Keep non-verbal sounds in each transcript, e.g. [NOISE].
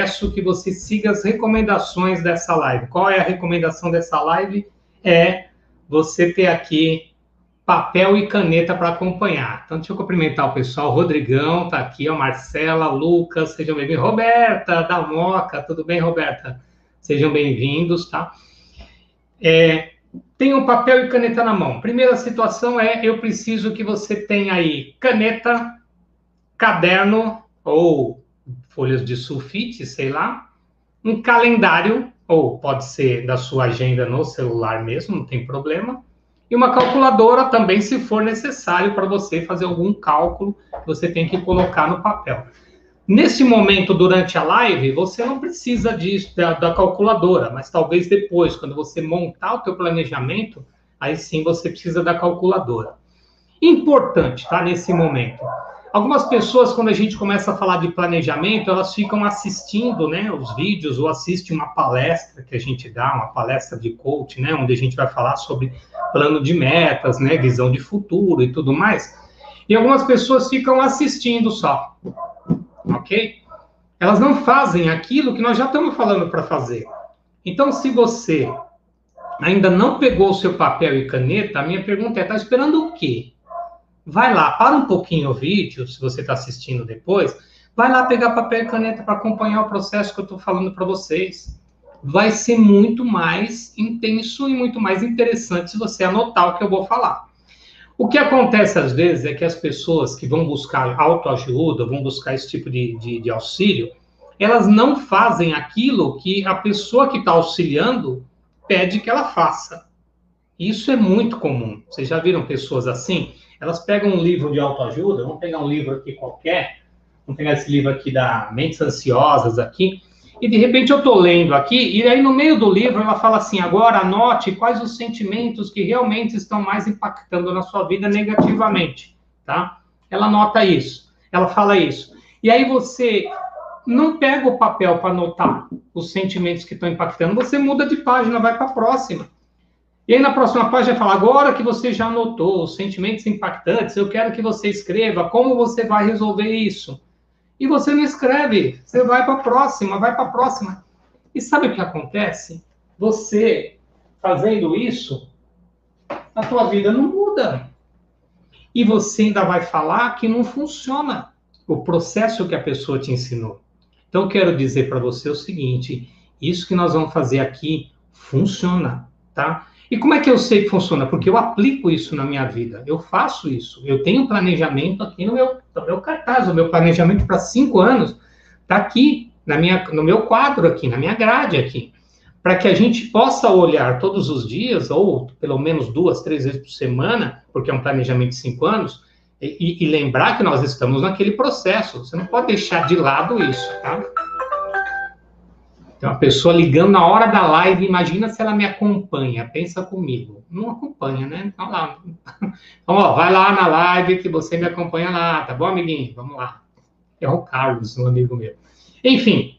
Peço que você siga as recomendações dessa live. Qual é a recomendação dessa live? É você ter aqui papel e caneta para acompanhar. Então, deixa eu cumprimentar o pessoal. Rodrigão tá aqui, ó, Marcela, Lucas, sejam bem-vindos. Roberta, da Moca, tudo bem, Roberta? Sejam bem-vindos, tá? É, um papel e caneta na mão. Primeira situação é, eu preciso que você tenha aí caneta, caderno ou folhas de sulfite, sei lá, um calendário, ou pode ser da sua agenda no celular mesmo, não tem problema, e uma calculadora também, se for necessário para você fazer algum cálculo, você tem que colocar no papel. Nesse momento, durante a live, você não precisa disso, da, da calculadora, mas talvez depois, quando você montar o teu planejamento, aí sim você precisa da calculadora. Importante, tá? Nesse momento. Algumas pessoas, quando a gente começa a falar de planejamento, elas ficam assistindo, né, os vídeos ou assistem uma palestra que a gente dá, uma palestra de coach, né, onde a gente vai falar sobre plano de metas, né, visão de futuro e tudo mais. E algumas pessoas ficam assistindo só, ok? Elas não fazem aquilo que nós já estamos falando para fazer. Então, se você ainda não pegou o seu papel e caneta, a minha pergunta é: está esperando o quê? Vai lá, para um pouquinho o vídeo, se você está assistindo depois, vai lá pegar papel e caneta para acompanhar o processo que eu estou falando para vocês. Vai ser muito mais intenso e muito mais interessante se você anotar o que eu vou falar. O que acontece às vezes é que as pessoas que vão buscar autoajuda, vão buscar esse tipo de, de, de auxílio, elas não fazem aquilo que a pessoa que está auxiliando pede que ela faça. Isso é muito comum. Vocês já viram pessoas assim? Elas pegam um livro de autoajuda, vamos pegar um livro aqui qualquer, vamos pegar esse livro aqui da Mentes Ansiosas aqui, e de repente eu estou lendo aqui, e aí no meio do livro ela fala assim, agora anote quais os sentimentos que realmente estão mais impactando na sua vida negativamente, tá? Ela anota isso, ela fala isso. E aí você não pega o papel para anotar os sentimentos que estão impactando, você muda de página, vai para a próxima. E aí na próxima página fala, agora que você já anotou os sentimentos impactantes, eu quero que você escreva como você vai resolver isso. E você não escreve, você vai para a próxima, vai para a próxima. E sabe o que acontece? Você fazendo isso, a tua vida não muda. E você ainda vai falar que não funciona o processo que a pessoa te ensinou. Então, quero dizer para você o seguinte: isso que nós vamos fazer aqui funciona, tá? E como é que eu sei que funciona? Porque eu aplico isso na minha vida, eu faço isso. Eu tenho planejamento aqui no meu, no meu cartaz, o meu planejamento para cinco anos está aqui, na minha, no meu quadro aqui, na minha grade aqui. Para que a gente possa olhar todos os dias, ou pelo menos duas, três vezes por semana, porque é um planejamento de cinco anos, e, e lembrar que nós estamos naquele processo. Você não pode deixar de lado isso, tá? Tem uma pessoa ligando na hora da live, imagina se ela me acompanha, pensa comigo. Não acompanha, né? Então, lá. [LAUGHS] Então, ó, vai lá na live que você me acompanha lá, tá bom, amiguinho? Vamos lá. É o Carlos, um amigo meu. Enfim,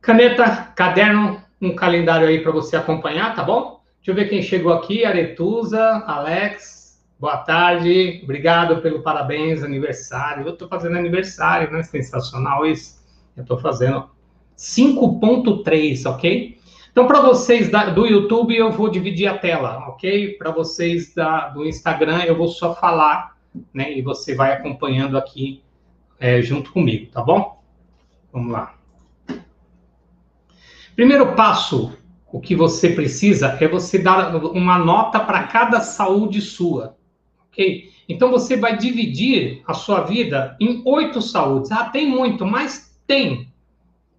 caneta, caderno, um calendário aí para você acompanhar, tá bom? Deixa eu ver quem chegou aqui, Aretusa, Alex, boa tarde, obrigado pelo parabéns, aniversário. Eu tô fazendo aniversário, né? Sensacional isso. Eu tô fazendo 5.3, ok? Então, para vocês da, do YouTube, eu vou dividir a tela, ok? Para vocês da, do Instagram, eu vou só falar, né? E você vai acompanhando aqui é, junto comigo, tá bom? Vamos lá. Primeiro passo, o que você precisa é você dar uma nota para cada saúde sua, ok? Então, você vai dividir a sua vida em oito saúdes. Ah, tem muito, mas tem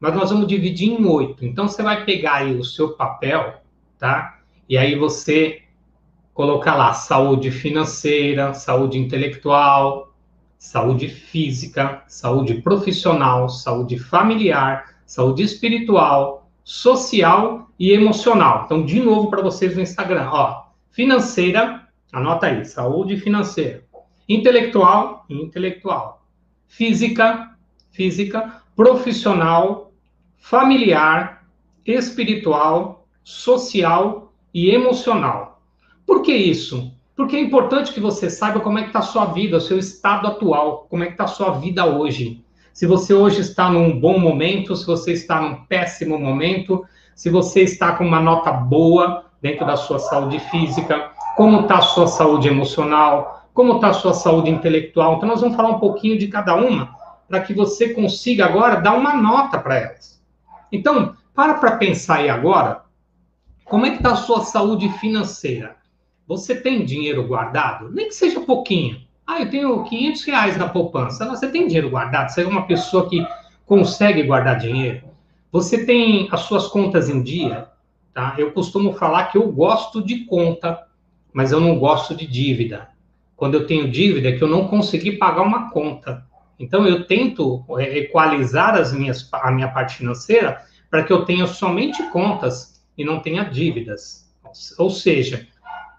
mas nós vamos dividir em oito. Então você vai pegar aí o seu papel, tá? E aí você colocar lá saúde financeira, saúde intelectual, saúde física, saúde profissional, saúde familiar, saúde espiritual, social e emocional. Então, de novo para vocês no Instagram, ó, financeira, anota aí, saúde financeira. Intelectual, intelectual. Física, física, profissional, familiar, espiritual, social e emocional. Por que isso? Porque é importante que você saiba como é que está a sua vida, o seu estado atual, como é que está a sua vida hoje. Se você hoje está num bom momento, se você está num péssimo momento, se você está com uma nota boa dentro da sua saúde física, como está a sua saúde emocional, como está a sua saúde intelectual. Então, nós vamos falar um pouquinho de cada uma, para que você consiga agora dar uma nota para elas. Então, para para pensar aí agora, como é que está a sua saúde financeira? Você tem dinheiro guardado? Nem que seja pouquinho. Ah, eu tenho 500 reais na poupança. Você tem dinheiro guardado? Você é uma pessoa que consegue guardar dinheiro? Você tem as suas contas em dia? Tá? Eu costumo falar que eu gosto de conta, mas eu não gosto de dívida. Quando eu tenho dívida, é que eu não consegui pagar uma conta. Então, eu tento é, equalizar as minhas, a minha parte financeira para que eu tenha somente contas e não tenha dívidas. Ou seja,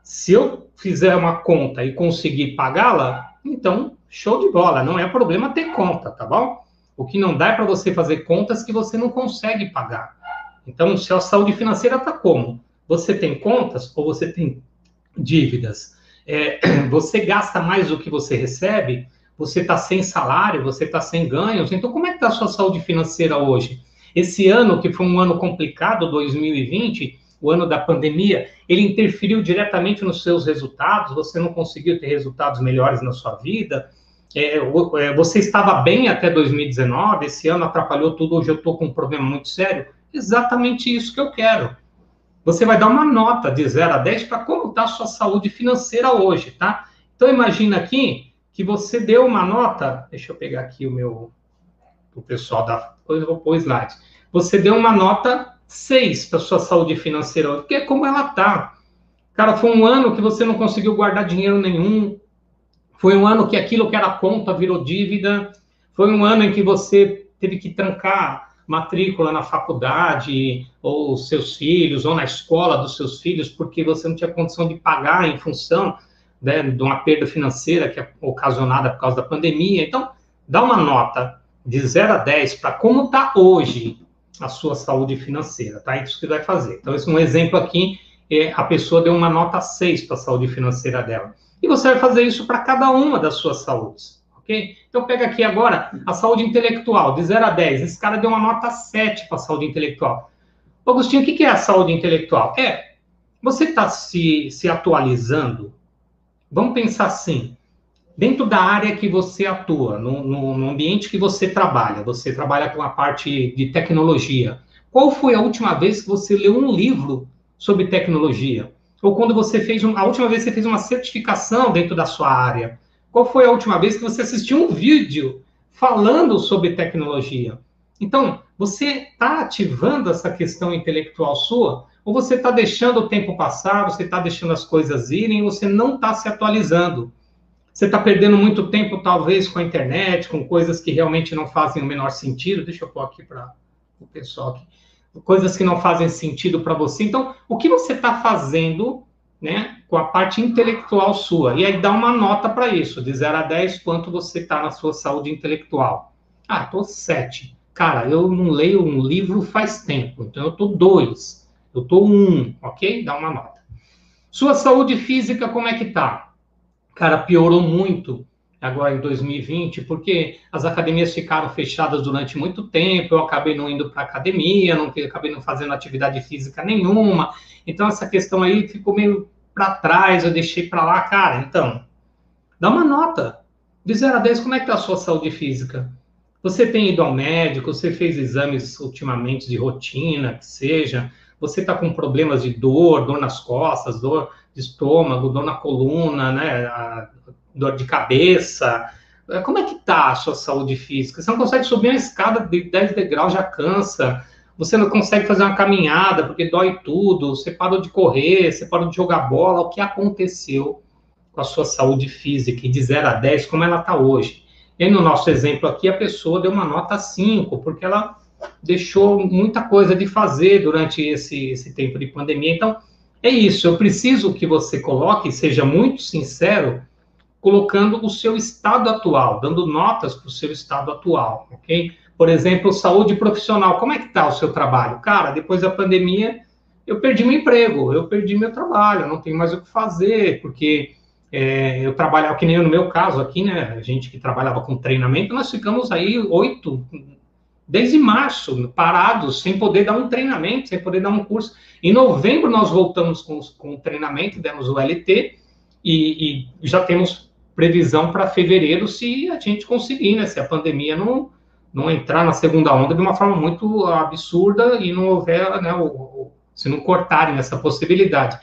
se eu fizer uma conta e conseguir pagá-la, então show de bola, não é problema ter conta, tá bom? O que não dá é para você fazer contas que você não consegue pagar. Então, se a saúde financeira está como? Você tem contas ou você tem dívidas? É, [CLEARS THROAT] você gasta mais do que você recebe? Você está sem salário? Você está sem ganhos? Então, como é que está a sua saúde financeira hoje? Esse ano, que foi um ano complicado, 2020, o ano da pandemia, ele interferiu diretamente nos seus resultados, você não conseguiu ter resultados melhores na sua vida, é, é você estava bem até 2019, esse ano atrapalhou tudo, hoje eu estou com um problema muito sério. Exatamente isso que eu quero. Você vai dar uma nota de 0 a 10 para como está a sua saúde financeira hoje, tá? Então, imagina aqui que você deu uma nota, deixa eu pegar aqui o meu, o pessoal da, depois eu vou pôr o slide. Você deu uma nota 6 para sua saúde financeira, porque é como ela tá. Cara, foi um ano que você não conseguiu guardar dinheiro nenhum. Foi um ano que aquilo que era conta virou dívida. Foi um ano em que você teve que trancar matrícula na faculdade, ou seus filhos, ou na escola dos seus filhos, porque você não tinha condição de pagar em função né, de uma perda financeira que é ocasionada por causa da pandemia. Então, dá uma nota de 0 a 10 para como está hoje a sua saúde financeira, tá? Isso que vai fazer. Então, esse é um exemplo aqui, é, a pessoa deu uma nota 6 para a saúde financeira dela. E você vai fazer isso para cada uma das suas saúdes, ok? Então, pega aqui agora a saúde intelectual, de 0 a 10. Esse cara deu uma nota 7 para a saúde intelectual. Agostinho, o que é a saúde intelectual? É, você está se, se atualizando? Vamos pensar assim, dentro da área que você atua, no, no, no, ambiente que você trabalha, você trabalha com a parte de tecnologia. Qual foi a última vez que você leu um livro sobre tecnologia? Ou quando você fez um, a última vez que você fez uma certificação dentro da sua área? Qual foi a última vez que você assistiu um vídeo falando sobre tecnologia? Então, você está ativando essa questão intelectual sua? Ou você está deixando o tempo passar, você está deixando as coisas irem, você não está se atualizando? Você está perdendo muito tempo, talvez, com a internet, com coisas que realmente não fazem o menor sentido. Deixa eu pôr aqui para o pessoal aqui. Coisas que não fazem sentido para você. Então, o que você está fazendo né, com a parte intelectual sua? E aí dá uma nota para isso, de 0 a 10, quanto você está na sua saúde intelectual. Ah, estou 7. Cara, eu não leio um livro faz tempo, então eu estou 2. Eu estou 1, ok? Dá uma nota. Sua saúde física, como é que tá? cara, piorou muito agora em 2020, porque as academias ficaram fechadas durante muito tempo, eu acabei não indo para academia, não acabei não fazendo atividade física nenhuma. Então essa questão aí ficou meio para trás, eu deixei para lá, cara. Então, dá uma nota. De 0 a 10, como é que tá a sua saúde física? Você tem ido ao médico, você fez exames ultimamente de rotina, que seja, você está com problemas de dor, dor nas costas, dor de estômago, dor na coluna, né, a dor de cabeça. É, como é que está a sua saúde física? Você não consegue subir uma escada de 10 degraus, já cansa. Você não consegue fazer uma caminhada porque dói tudo. Você parou de correr, você parou de jogar bola. O que aconteceu com a sua saúde física? E de 0 a 10, como ela está hoje? E no nosso exemplo aqui, a pessoa deu uma nota 5, porque ela deixou muita coisa de fazer durante esse, esse tempo de pandemia. Então, é isso. Eu preciso que você coloque, seja muito sincero, colocando o seu estado atual, dando notas para o seu estado atual, ok? Por exemplo, saúde profissional. Como é que está o seu trabalho? Cara, depois da pandemia, eu perdi meu emprego, eu perdi meu trabalho, não tenho mais o que fazer, porque é, eu trabalhava, que nem no meu caso aqui, né? A gente que trabalhava com treinamento, nós ficamos aí oito, desde março, parados, sem poder dar um treinamento, sem poder dar um curso. Em novembro, nós voltamos com, com o treinamento, demos o LT, e, e já temos previsão para fevereiro, se a gente conseguir, né? Se a pandemia não, não entrar na segunda onda de uma forma muito absurda e não houver, né? O, se não cortarem essa possibilidade.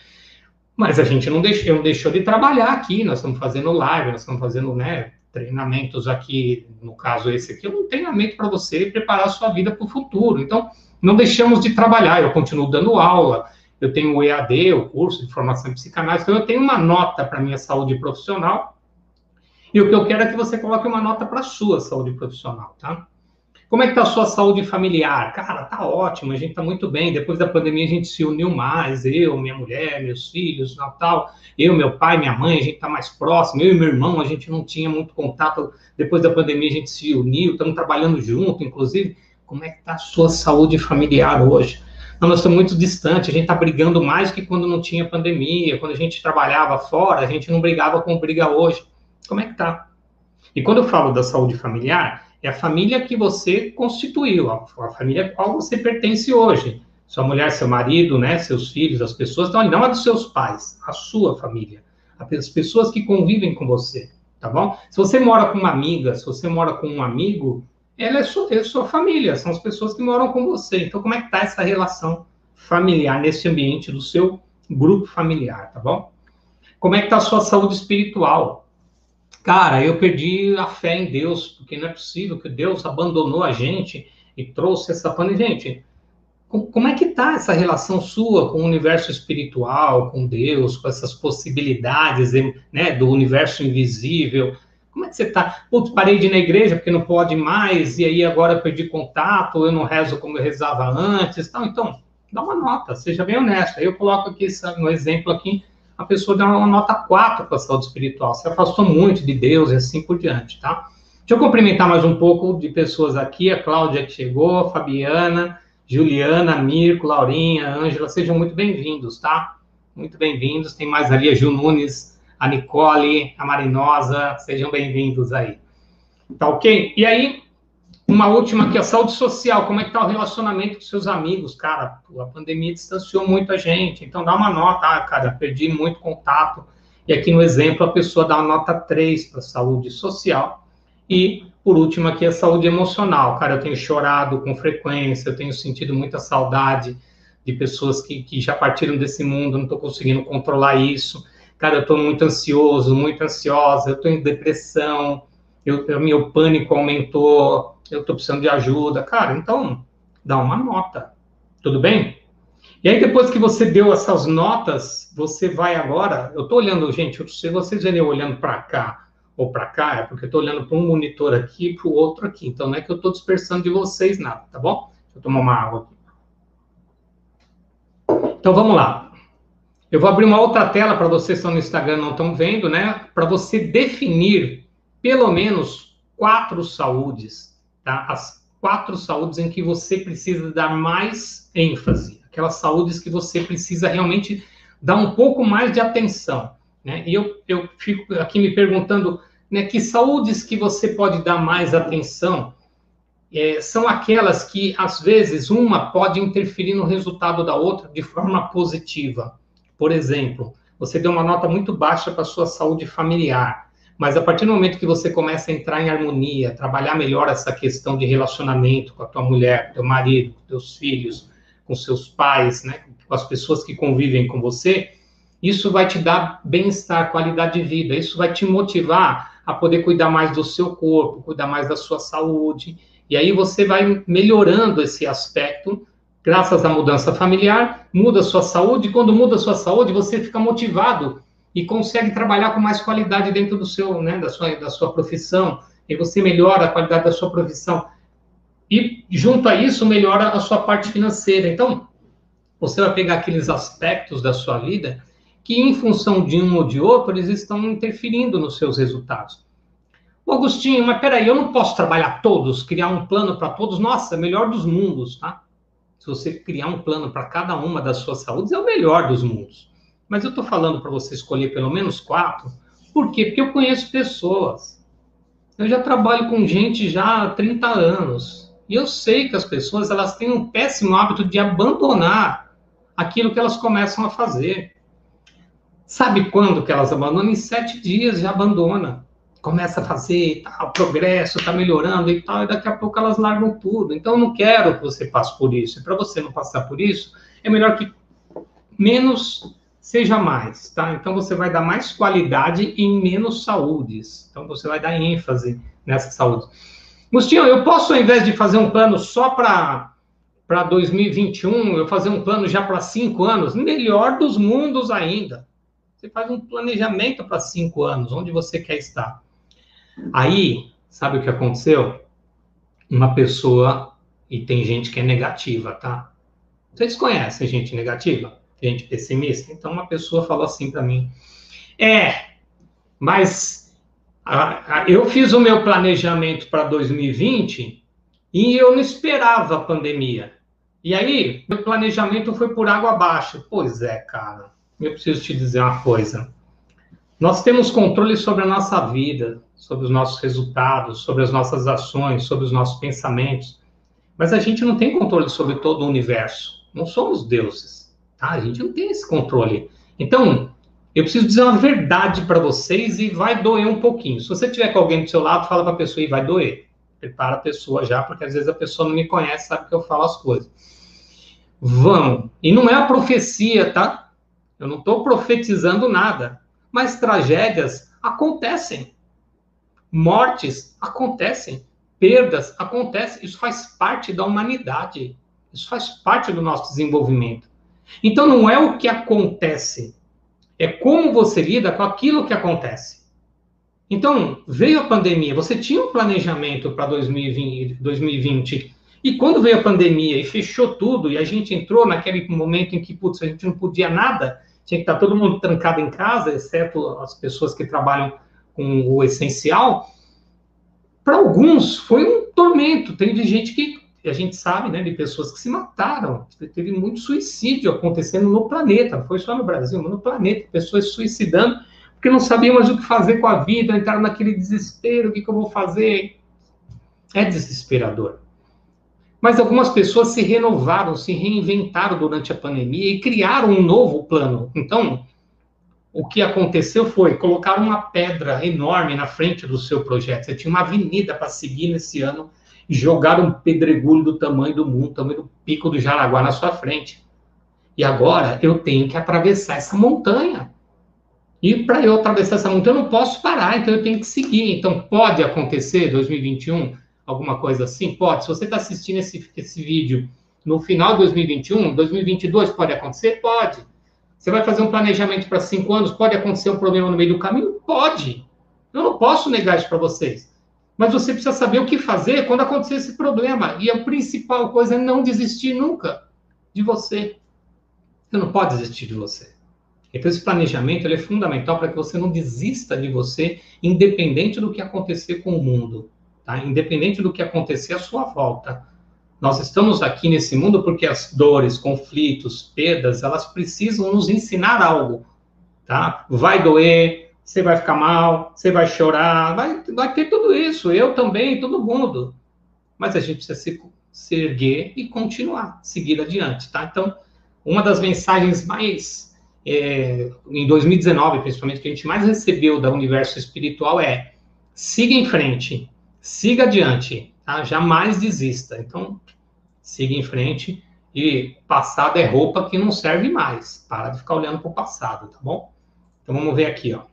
Mas a gente não deixou, não deixou de trabalhar aqui, nós estamos fazendo live, nós estamos fazendo né, treinamentos aqui, no caso esse aqui, é um treinamento para você preparar a sua vida para o futuro. Então, não deixamos de trabalhar, eu continuo dando aula, eu tenho o EAD, o curso de formação em psicanálise, então eu tenho uma nota para minha saúde profissional, e o que eu quero é que você coloque uma nota para a sua saúde profissional, tá? Como é que está a sua saúde familiar? Cara, tá ótimo, a gente está muito bem. Depois da pandemia a gente se uniu mais, eu, minha mulher, meus filhos, Natal, eu, meu pai, minha mãe, a gente está mais próximo. Eu e meu irmão, a gente não tinha muito contato. Depois da pandemia a gente se uniu, estamos trabalhando junto, inclusive. Como é que está a sua saúde familiar hoje? Não, nós estamos muito distantes, a gente está brigando mais que quando não tinha pandemia, quando a gente trabalhava fora, a gente não brigava como briga hoje. Como é que está? E quando eu falo da saúde familiar, é a família que você constituiu, a, a família a qual você pertence hoje. Sua mulher, seu marido, né, seus filhos, as pessoas, então, não a dos seus pais, a sua família. As pessoas que convivem com você, tá bom? Se você mora com uma amiga, se você mora com um amigo, ela é sua, é sua família, são as pessoas que moram com você. Então, como é que está essa relação familiar nesse ambiente do seu grupo familiar, tá bom? Como é que está a sua saúde espiritual? Cara, eu perdi a fé em Deus, porque não é possível que Deus abandonou a gente e trouxe essa pandemia. Gente, como é que tá essa relação sua com o universo espiritual, com Deus, com essas possibilidades né, do universo invisível? Como é que você tá? Putz, parei de ir na igreja porque não pode mais, e aí agora perdi contato, eu não rezo como eu rezava antes. Então, então dá uma nota, seja bem honesta. Eu coloco aqui um exemplo aqui a pessoa deu uma nota 4 para a saúde espiritual, se afastou muito de Deus e assim por diante, tá? Deixa eu cumprimentar mais um pouco de pessoas aqui, a Cláudia que chegou, a Fabiana, Juliana, Mirko, Laurinha, Ângela, sejam muito bem-vindos, tá? Muito bem-vindos, tem mais ali a Gil Nunes, a Nicole, a Marinosa, sejam bem-vindos aí. Tá ok? E aí, uma última aqui, a saúde social, como é que tá o relacionamento com seus amigos? Cara, a pandemia distanciou muito a gente, então dá uma nota, ah, cara, perdi muito contato. E aqui no exemplo, a pessoa dá uma nota 3 para saúde social. E, por último, aqui a saúde emocional. Cara, eu tenho chorado com frequência, eu tenho sentido muita saudade de pessoas que, que já partiram desse mundo, não estou conseguindo controlar isso. Cara, eu estou muito ansioso, muito ansiosa, eu estou em depressão, eu, meu pânico aumentou, eu estou precisando de ajuda. Cara, então, dá uma nota. Tudo bem? E aí, depois que você deu essas notas, você vai agora. Eu estou olhando, gente, se vocês verem olhando para cá ou para cá, é porque eu estou olhando para um monitor aqui e para o outro aqui. Então, não é que eu estou dispersando de vocês nada, tá bom? Deixa eu tomar uma água aqui. Então, vamos lá. Eu vou abrir uma outra tela para vocês que estão no Instagram não estão vendo, né? Para você definir pelo menos quatro saúdes tá? As quatro saúdes em que você precisa dar mais ênfase, aquelas saúdes que você precisa realmente dar um pouco mais de atenção, né? E eu, eu fico aqui me perguntando, né, que saúdes que você pode dar mais atenção é, são aquelas que, às vezes, uma pode interferir no resultado da outra de forma positiva. Por exemplo, você deu uma nota muito baixa para a sua saúde familiar. Mas a partir do momento que você começa a entrar em harmonia, trabalhar melhor essa questão de relacionamento com a tua mulher, com teu marido, com teus filhos, com seus pais, né, com as pessoas que convivem com você, isso vai te dar bem-estar, qualidade de vida, isso vai te motivar a poder cuidar mais do seu corpo, cuidar mais da sua saúde, e aí você vai melhorando esse aspecto. Graças à mudança familiar, muda a sua saúde, quando muda a sua saúde, você fica motivado e consegue trabalhar com mais qualidade dentro do seu, né, da sua, da sua profissão, e você melhora a qualidade da sua profissão. E junto a isso, melhora a sua parte financeira. Então, você vai pegar aqueles aspectos da sua vida que, em função de um ou de outro, eles estão interferindo nos seus resultados. O Agostinho, mas peraí, eu não posso trabalhar todos, criar um plano para todos? Nossa, melhor dos mundos, tá? Se você criar um plano para cada uma das suas saúdes, é o melhor dos mundos. Mas eu estou falando para você escolher pelo menos quatro. Por quê? Porque eu conheço pessoas. Eu já trabalho com gente já há 30 anos. E eu sei que as pessoas elas têm um péssimo hábito de abandonar aquilo que elas começam a fazer. Sabe quando que elas abandonam? Em sete dias já abandona. Começa a fazer tal, progresso, está melhorando e tal, e daqui a pouco elas largam tudo. Então, eu não quero que você passe por isso. E para você não passar por isso, é melhor que menos seja mais, tá? Então, você vai dar mais qualidade em menos saúdes. Então, você vai dar ênfase nessa saúde. Agostinho, eu posso, ao invés de fazer um plano só para para 2021, eu fazer um plano já para cinco anos, melhor dos mundos ainda. Você faz um planejamento para cinco anos, onde você quer estar. Aí, sabe o que aconteceu? Uma pessoa, e tem gente que é negativa, tá? Vocês conhecem gente negativa? Gente pessimista? Então, uma pessoa falou assim para mim: É, mas a, a, eu fiz o meu planejamento para 2020 e eu não esperava a pandemia. E aí, meu planejamento foi por água abaixo. Pois é, cara. Eu preciso te dizer uma coisa. Nós temos controle sobre a nossa vida, sobre os nossos resultados, sobre as nossas ações, sobre os nossos pensamentos. Mas a gente não tem controle sobre todo o universo. Não somos deuses. Tá? A gente não tem esse controle. Então, eu preciso dizer uma verdade para vocês e vai doer um pouquinho. Se você tiver com alguém do seu lado, fala para a pessoa e vai doer prepara a pessoa já, porque às vezes a pessoa não me conhece, sabe que eu falo as coisas. Vão. E não é a profecia, tá? Eu não estou profetizando nada. Mas tragédias acontecem. Mortes acontecem. Perdas acontecem. Isso faz parte da humanidade. Isso faz parte do nosso desenvolvimento. Então não é o que acontece, é como você lida com aquilo que acontece. Então, veio a pandemia, você tinha um planejamento para 2020, 2020, e quando veio a pandemia e fechou tudo, e a gente entrou naquele momento em que, putz, a gente não podia nada, tinha que estar todo mundo trancado em casa, exceto as pessoas que trabalham com o essencial, para alguns foi um tormento. Teve gente que, a gente sabe, né, de pessoas que se mataram, teve muito suicídio acontecendo no planeta, não foi só no Brasil, mas no planeta, pessoas suicidando porque não sabiam mais o que fazer com a vida, entraram naquele desespero, o que, que eu vou fazer? É desesperador. Mas algumas pessoas se renovaram, se reinventaram durante a pandemia e criaram um novo plano. Então, o que aconteceu foi colocar uma pedra enorme na frente do seu projeto. Você tinha uma avenida para seguir nesse ano jogar um pedregulho do tamanho do mundo, tamanho do pico do Jaraguá na sua frente. E agora eu tenho que atravessar essa montanha. E para eu atravessar essa montanha, eu não posso parar, então eu tenho que seguir. Então, pode acontecer 2021, alguma coisa assim? Pode. Se você está assistindo esse, esse vídeo no final de 2021, 2022 pode acontecer? Pode. Você vai fazer um planejamento para cinco anos, pode acontecer um problema no meio do caminho? Pode. Eu não posso negar isso para vocês. Mas você precisa saber o que fazer quando acontecer esse problema. E a principal coisa é não desistir nunca de você. Você não pode desistir de você. Então, esse planejamento é fundamental para que você não desista de você, independente do que acontecer com o mundo, tá? independente do que acontecer à sua volta. Nós estamos aqui nesse mundo porque as dores, conflitos, perdas, elas precisam nos ensinar algo. Tá? Vai doer, você vai ficar mal, você vai chorar, vai, vai ter tudo isso, eu também, todo mundo. Mas a gente precisa se, se erguer e continuar, seguir adiante. Tá? Então, uma das mensagens mais é, em 2019, principalmente, que a gente mais recebeu da universo espiritual é siga em frente, siga adiante, tá? jamais desista. Então, siga em frente e passado é roupa que não serve mais. Para de ficar olhando para o passado, tá bom? Então, vamos ver aqui, ó.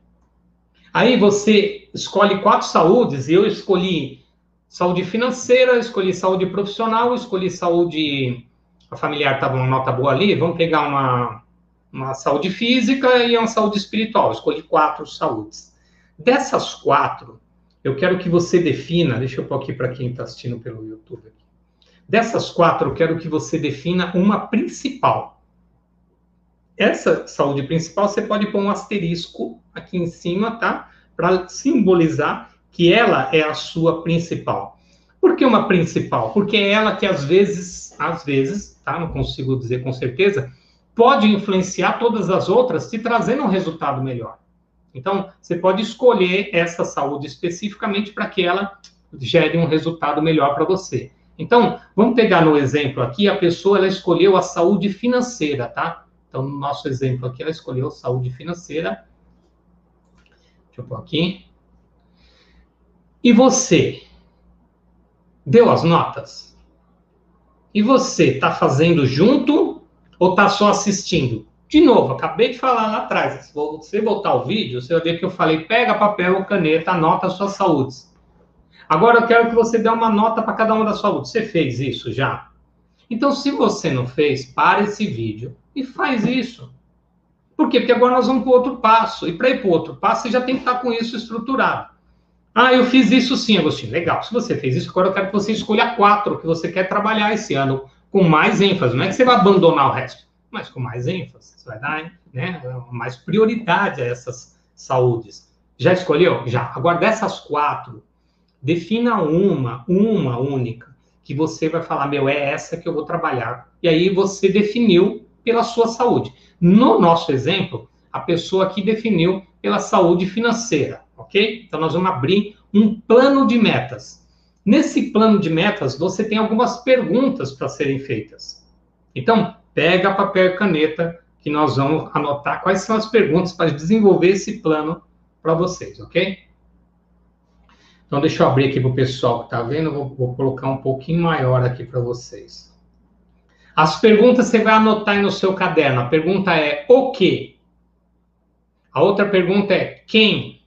Aí você escolhe quatro saúdes, eu escolhi saúde financeira, escolhi saúde profissional, escolhi saúde. A familiar estava uma nota boa ali, vamos pegar uma uma saúde física e uma saúde espiritual. escolhi quatro saúdes. Dessas quatro, eu quero que você defina, deixa eu pôr aqui para quem está assistindo pelo YouTube. Dessas quatro, eu quero que você defina uma principal. Essa saúde principal, você pode pôr um asterisco aqui em cima, tá? Para simbolizar que ela é a sua principal. Por que uma principal? Porque é ela que às vezes, às vezes, tá? Não consigo dizer com certeza, pode influenciar todas as outras, te trazendo um resultado melhor. Então, você pode escolher essa saúde especificamente para que ela gere um resultado melhor para você. Então, vamos pegar no exemplo aqui, a pessoa ela escolheu a saúde financeira, tá? Então, no nosso exemplo aqui, ela escolheu saúde financeira. Deixa eu pôr aqui. E você? Deu as notas? E você, está fazendo junto ou está só assistindo? De novo, acabei de falar lá atrás. Se você voltar o vídeo, você vai ver que eu falei: pega papel, caneta, anota as suas saúdes. Agora eu quero que você dê uma nota para cada uma das saúdes. Você fez isso já? Então, se você não fez, para esse vídeo e faz isso. Por quê? Porque agora nós vamos para o outro passo. E para ir para o outro passo, você já tem que estar com isso estruturado. Ah, eu fiz isso sim, Agostinho. Legal. Se você fez isso, agora eu quero que você escolha quatro que você quer trabalhar esse ano com mais ênfase. Não é que você vai abandonar o resto, mas com mais ênfase. Você vai dar né, mais prioridade a essas saúdes. Já escolheu? Já. Agora, dessas quatro, defina uma, uma única, que você vai falar, meu, é essa que eu vou trabalhar. E aí você definiu pela sua saúde. No nosso exemplo, a pessoa aqui definiu pela saúde financeira ok? Então, nós vamos abrir um plano de metas. Nesse plano de metas, você tem algumas perguntas para serem feitas. Então, pega papel e caneta, que nós vamos anotar quais são as perguntas para desenvolver esse plano para vocês, ok? Então, deixa eu abrir aqui para o pessoal que está vendo, vou, vou colocar um pouquinho maior aqui para vocês. As perguntas você vai anotar aí no seu caderno. A pergunta é o que? A outra pergunta é quem?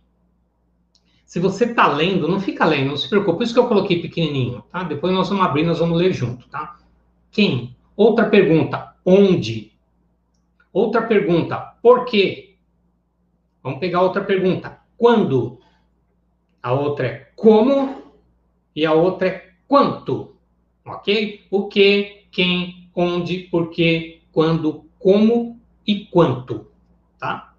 Se você está lendo, não fica lendo, não se preocupe. Por isso que eu coloquei pequenininho, tá? Depois nós vamos abrir, nós vamos ler junto, tá? Quem? Outra pergunta, onde? Outra pergunta, por quê? Vamos pegar outra pergunta, quando? A outra é como e a outra é quanto, ok? O que, quem, onde, por quê, quando, como e quanto, tá?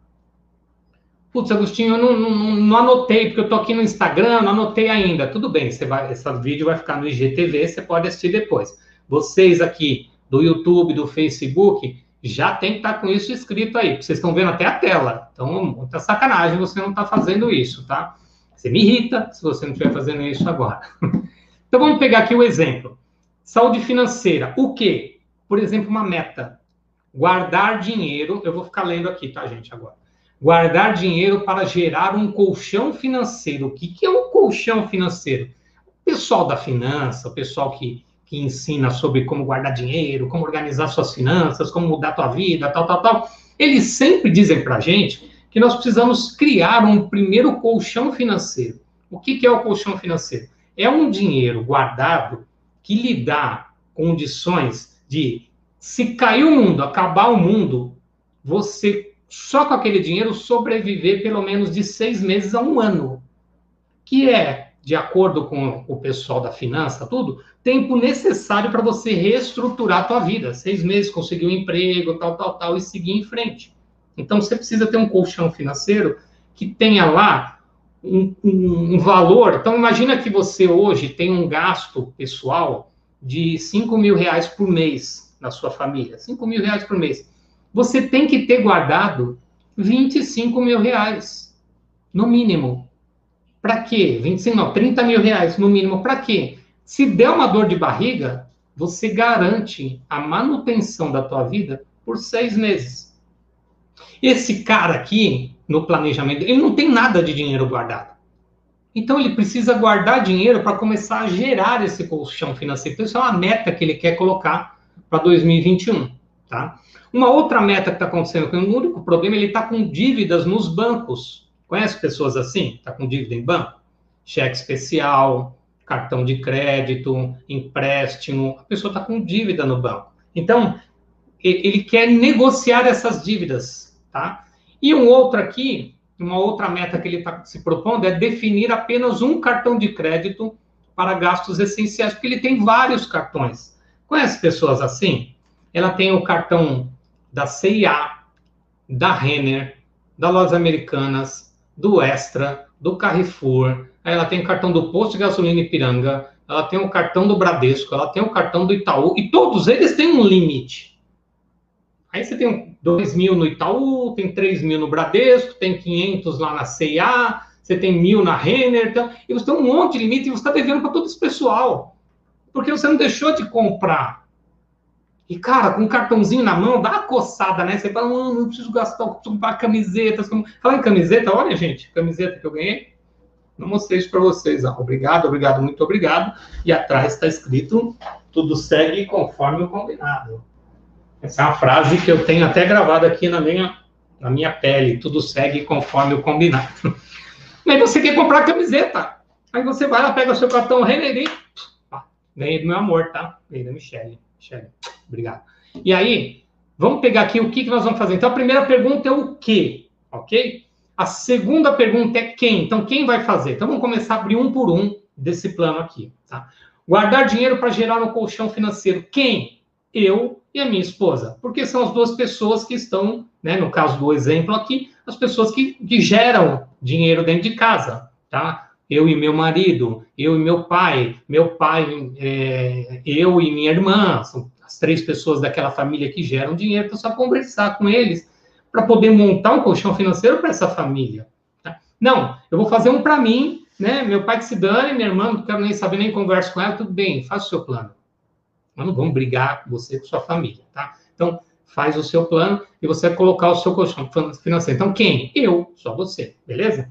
Putz, Agostinho, eu não, não, não, anotei, porque eu tô aqui no Instagram, não anotei ainda. Tudo bem, você vai, esse vídeo vai ficar no IGTV, você pode assistir depois. Vocês aqui do YouTube, do Facebook, já tem que estar tá com isso escrito aí. Vocês estão vendo até a tela. Então, muita sacanagem você não está fazendo isso, tá? Você me irrita se você não estiver fazendo isso agora. [LAUGHS] então, vamos pegar aqui o exemplo. Saúde financeira. O quê? Por exemplo, uma meta. Guardar dinheiro. Eu vou ficar lendo aqui, tá, gente, agora guardar dinheiro para gerar um colchão financeiro. O que, que é um colchão financeiro? O pessoal da finança, o pessoal que, que ensina sobre como guardar dinheiro, como organizar suas finanças, como mudar tua vida, tal, tal, tal, eles sempre dizem para a gente que nós precisamos criar um primeiro colchão financeiro. O que, que é o colchão financeiro? É um dinheiro guardado que lhe dá condições de, se cair o mundo, acabar o mundo, você só com aquele dinheiro sobreviver pelo menos de seis meses a um ano, que é, de acordo com o pessoal da finança, tudo, tempo necessário para você reestruturar a tua vida. Seis meses, conseguir um emprego, tal, tal, tal, e seguir em frente. Então, você precisa ter um colchão financeiro que tenha lá um, um, um valor. Então, imagina que você hoje tem um gasto pessoal de 5 mil reais por mês na sua família. 5 mil reais por mês você tem que ter guardado 25 mil reais, no mínimo. Para quê? 25, não, 30 mil reais, no mínimo. Para quê? Se der uma dor de barriga, você garante a manutenção da tua vida por seis meses. Esse cara aqui, no planejamento, ele não tem nada de dinheiro guardado. Então, ele precisa guardar dinheiro para começar a gerar esse colchão financeiro. Então, isso é uma meta que ele quer colocar para 2021, tá? Uma outra meta que está acontecendo, que o único problema, ele está com dívidas nos bancos. Conhece pessoas assim? Está com dívida em banco? Cheque especial, cartão de crédito, empréstimo. A pessoa está com dívida no banco. Então, ele quer negociar essas dívidas, tá? E um outro aqui, uma outra meta que ele está se propondo é definir apenas um cartão de crédito para gastos essenciais, porque ele tem vários cartões. Conhece pessoas assim? Ela tem o cartão da CIA, da Renner, da Lojas Americanas, do Extra, do Carrefour, ela tem o cartão do Posto de Gasolina Ipiranga, ela tem o cartão do Bradesco, ela tem o cartão do Itaú, e todos eles têm um limite. Aí você tem 2 mil no Itaú, tem 3 mil no Bradesco, tem 500 lá na CIA, você tem mil na Renner, então, e você tem um monte de limite e você está devendo para todo esse pessoal. Porque você não deixou de comprar. E, cara, com um cartãozinho na mão, dá uma coçada, né? Você fala, não, não preciso gastar, preciso comprar camisetas. Falar em camiseta, olha, gente, camiseta que eu ganhei. Não mostrei isso para vocês. Ó. Obrigado, obrigado, muito obrigado. E atrás está escrito, tudo segue conforme o combinado. Essa é uma frase que eu tenho até gravada aqui na minha, na minha pele. Tudo segue conforme o combinado. [LAUGHS] Aí você quer comprar camiseta. Aí você vai lá, pega o seu cartão Renner ganhei do meu amor, tá? Ganhei da Michelle. Michelle, obrigado. E aí, vamos pegar aqui o que, que nós vamos fazer. Então, a primeira pergunta é o que, ok? A segunda pergunta é quem. Então, quem vai fazer? Então, vamos começar a abrir um por um desse plano aqui, tá? Guardar dinheiro para gerar um colchão financeiro. Quem? Eu e a minha esposa. Porque são as duas pessoas que estão, né, no caso do exemplo aqui, as pessoas que, que geram dinheiro dentro de casa, tá? Eu e meu marido, eu e meu pai, meu pai, é, eu e minha irmã, são as três pessoas daquela família que geram dinheiro, então só conversar com eles para poder montar um colchão financeiro para essa família. Tá? Não, eu vou fazer um para mim, né? Meu pai que se dane, minha irmã, não quero nem saber, nem converso com ela, tudo bem, faça o seu plano. Mas não vamos brigar você com sua família, tá? Então, faz o seu plano e você vai colocar o seu colchão financeiro. Então, quem? Eu, só você, beleza?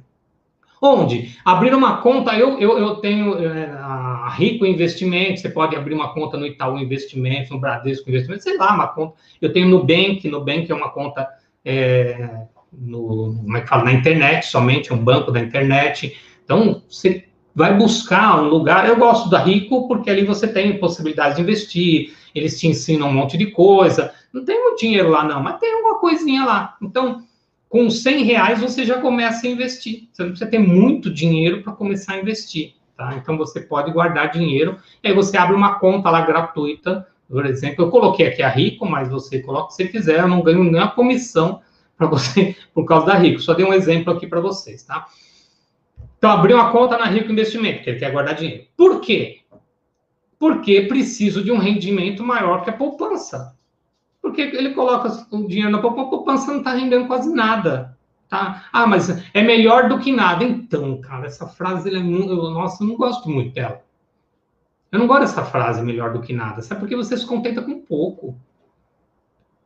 Onde? Abrir uma conta, eu, eu, eu tenho é, a Rico Investimentos, você pode abrir uma conta no Itaú Investimentos, no Bradesco Investimentos, sei lá, uma conta. Eu tenho no Nubank, Nubank é uma conta é, no, como é que fala, na internet, somente um banco da internet. Então, você vai buscar um lugar. Eu gosto da Rico porque ali você tem possibilidade de investir, eles te ensinam um monte de coisa. Não tem muito dinheiro lá, não, mas tem alguma coisinha lá. Então, com 100 reais você já começa a investir. Você não precisa ter muito dinheiro para começar a investir. Tá? Então, você pode guardar dinheiro, e aí você abre uma conta lá gratuita. Por exemplo, eu coloquei aqui a Rico, mas você coloca se quiser, eu não ganho nem a comissão para você [LAUGHS] por causa da Rico. Só dei um exemplo aqui para vocês, tá? Então, abriu uma conta na Rico Investimento, que ele quer guardar dinheiro. Por quê? Porque preciso de um rendimento maior que a poupança. Porque ele coloca o dinheiro na poupança, a poupança não está rendendo quase nada. Tá? Ah, mas é melhor do que nada. Então, cara, essa frase, é muito, nossa, eu não gosto muito dela. Eu não gosto dessa frase, melhor do que nada. Sabe porque você se contenta com pouco.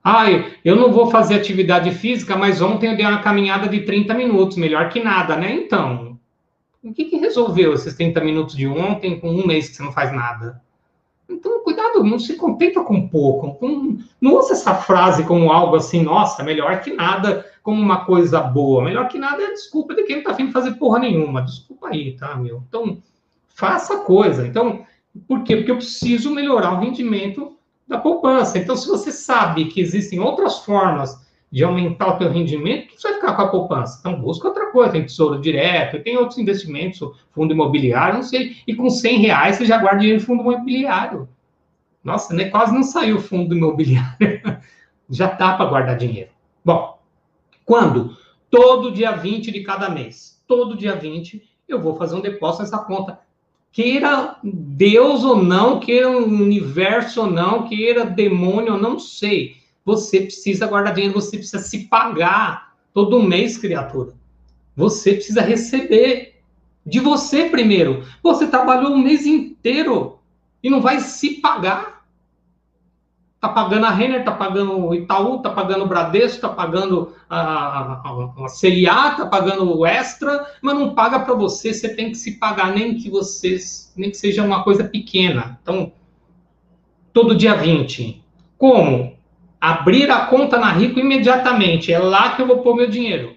Ai, eu não vou fazer atividade física, mas ontem eu dei uma caminhada de 30 minutos, melhor que nada, né? Então, o que, que resolveu esses 30 minutos de ontem com um mês que você não faz nada? Então, cuidado, não se contenta com pouco. Não, não usa essa frase como algo assim, nossa, melhor que nada, como uma coisa boa. Melhor que nada é desculpa de quem não tá afim de fazer porra nenhuma. Desculpa aí, tá, meu? Então, faça coisa. Então, por quê? Porque eu preciso melhorar o rendimento da poupança. Então, se você sabe que existem outras formas de aumentar o teu rendimento, você vai ficar com a poupança. Então, busca outra coisa. Tem tesouro direto, tem outros investimentos, fundo imobiliário, não sei. E com 100 reais você já guarda dinheiro em fundo imobiliário. Nossa, né? quase não saiu o fundo imobiliário. [LAUGHS] já dá para guardar dinheiro. Bom, quando? Todo dia 20 de cada mês. Todo dia 20 eu vou fazer um depósito nessa conta queira Deus ou não, queira o universo ou não, queira demônio ou não sei. Você precisa guardar dinheiro, você precisa se pagar todo mês, criatura. Você precisa receber de você primeiro. Você trabalhou um mês inteiro e não vai se pagar. Tá pagando a Renner, tá pagando o Itaú, tá pagando o Bradesco, tá pagando a, a, a tá pagando o Extra, mas não paga para você, você tem que se pagar, nem que vocês, nem que seja uma coisa pequena. Então, todo dia 20. Como? Abrir a conta na Rico imediatamente. É lá que eu vou pôr meu dinheiro.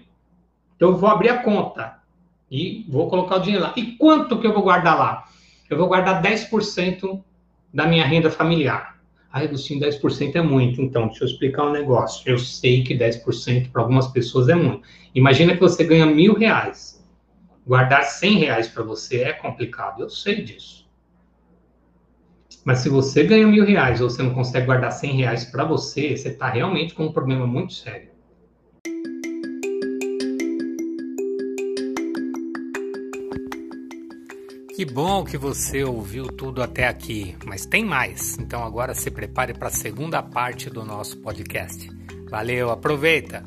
Então, eu vou abrir a conta e vou colocar o dinheiro lá. E quanto que eu vou guardar lá? Eu vou guardar 10% da minha renda familiar. Ah, Agostinho, 10% é muito. Então, deixa eu explicar um negócio. Eu sei que 10% para algumas pessoas é muito. Imagina que você ganha mil reais. Guardar 100 reais para você é complicado. Eu sei disso. Mas se você ganha mil reais ou você não consegue guardar 100 reais para você, você está realmente com um problema muito sério. Que bom que você ouviu tudo até aqui, mas tem mais. Então agora se prepare para a segunda parte do nosso podcast. Valeu, aproveita!